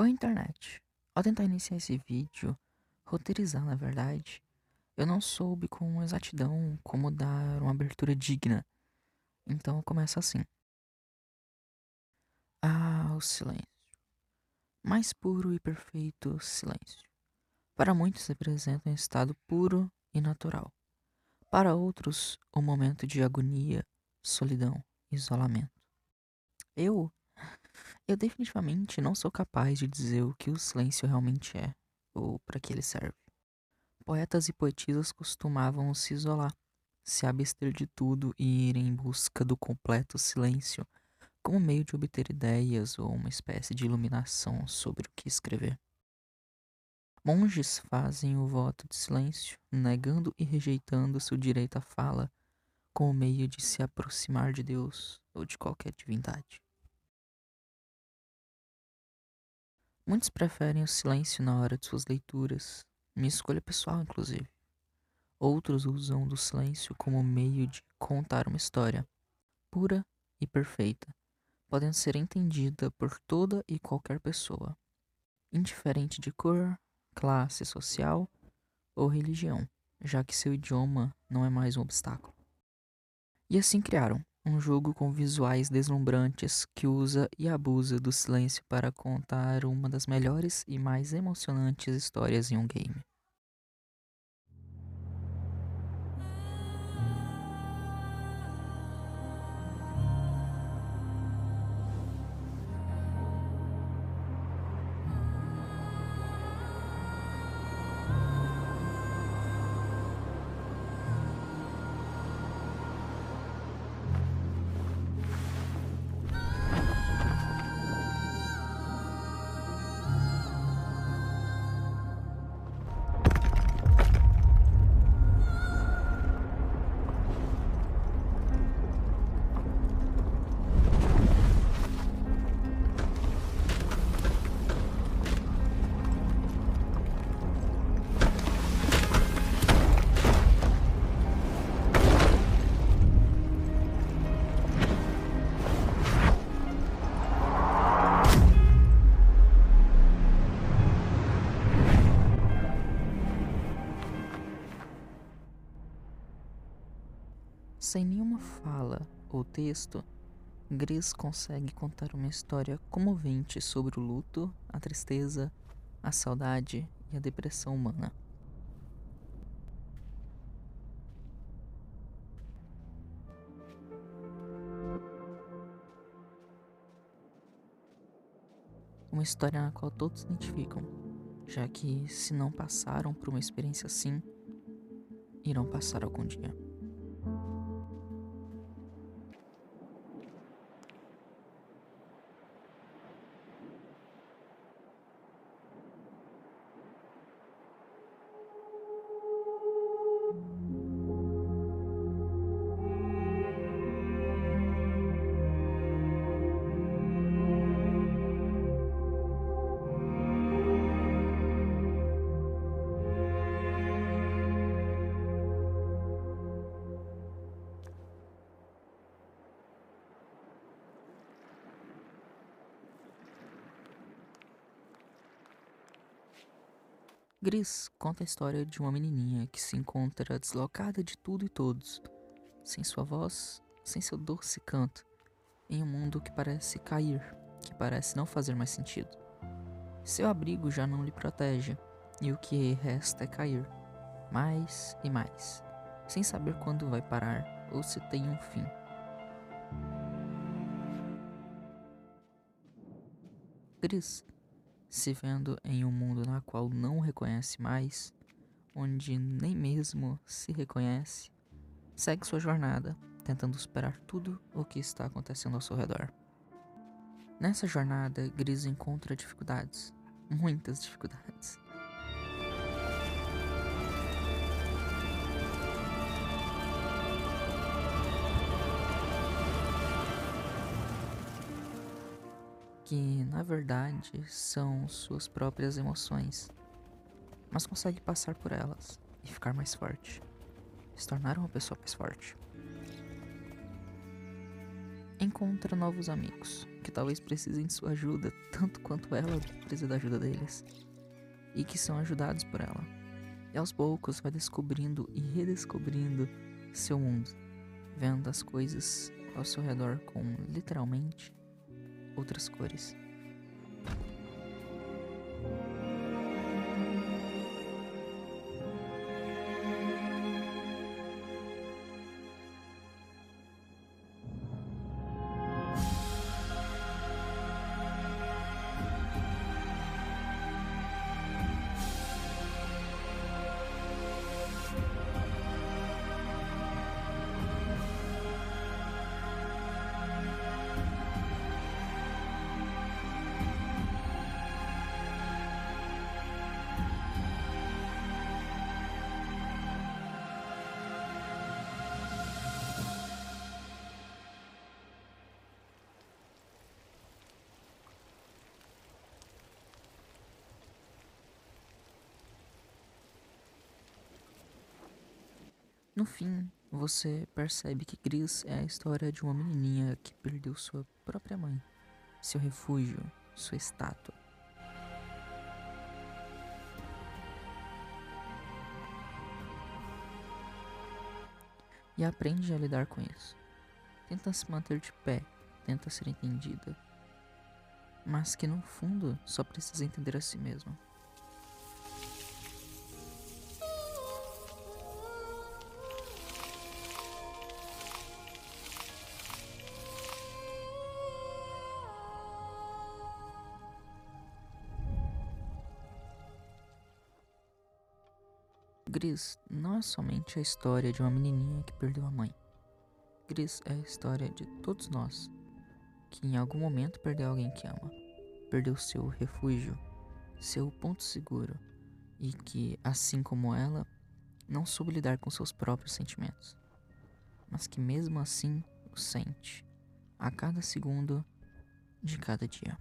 Oi, internet. Ao tentar iniciar esse vídeo, roteirizar na verdade, eu não soube com exatidão como dar uma abertura digna. Então começa assim. Ah, o silêncio. Mais puro e perfeito silêncio. Para muitos representa um estado puro e natural. Para outros, um momento de agonia, solidão, isolamento. Eu eu definitivamente não sou capaz de dizer o que o silêncio realmente é, ou para que ele serve. Poetas e poetisas costumavam se isolar, se abster de tudo e ir em busca do completo silêncio, como meio de obter ideias ou uma espécie de iluminação sobre o que escrever. Monges fazem o voto de silêncio, negando e rejeitando seu direito à fala, como meio de se aproximar de Deus ou de qualquer divindade. Muitos preferem o silêncio na hora de suas leituras, minha escolha pessoal, inclusive. Outros usam do silêncio como meio de contar uma história, pura e perfeita, podendo ser entendida por toda e qualquer pessoa, indiferente de cor, classe social ou religião, já que seu idioma não é mais um obstáculo. E assim criaram um jogo com visuais deslumbrantes que usa e abusa do silêncio para contar uma das melhores e mais emocionantes histórias em um game. Sem nenhuma fala ou texto, Gris consegue contar uma história comovente sobre o luto, a tristeza, a saudade e a depressão humana. Uma história na qual todos se identificam, já que, se não passaram por uma experiência assim, irão passar algum dia. Gris conta a história de uma menininha que se encontra deslocada de tudo e todos, sem sua voz, sem seu doce canto, em um mundo que parece cair, que parece não fazer mais sentido. Seu abrigo já não lhe protege, e o que resta é cair, mais e mais, sem saber quando vai parar ou se tem um fim. Gris se vendo em um mundo na qual não reconhece mais, onde nem mesmo se reconhece, segue sua jornada, tentando superar tudo o que está acontecendo ao seu redor. Nessa jornada, Gris encontra dificuldades, muitas dificuldades. Que na verdade são suas próprias emoções, mas consegue passar por elas e ficar mais forte, se tornar uma pessoa mais forte. encontra novos amigos que talvez precisem de sua ajuda tanto quanto ela precisa da ajuda deles e que são ajudados por ela. E aos poucos vai descobrindo e redescobrindo seu mundo, vendo as coisas ao seu redor com literalmente outras cores. No fim, você percebe que Gris é a história de uma menininha que perdeu sua própria mãe, seu refúgio, sua estátua. E aprende a lidar com isso. Tenta se manter de pé, tenta ser entendida, mas que no fundo só precisa entender a si mesma. Gris não é somente a história de uma menininha que perdeu a mãe. Gris é a história de todos nós que em algum momento perdeu alguém que ama, perdeu seu refúgio, seu ponto seguro e que, assim como ela, não soube lidar com seus próprios sentimentos, mas que mesmo assim o sente a cada segundo de cada dia.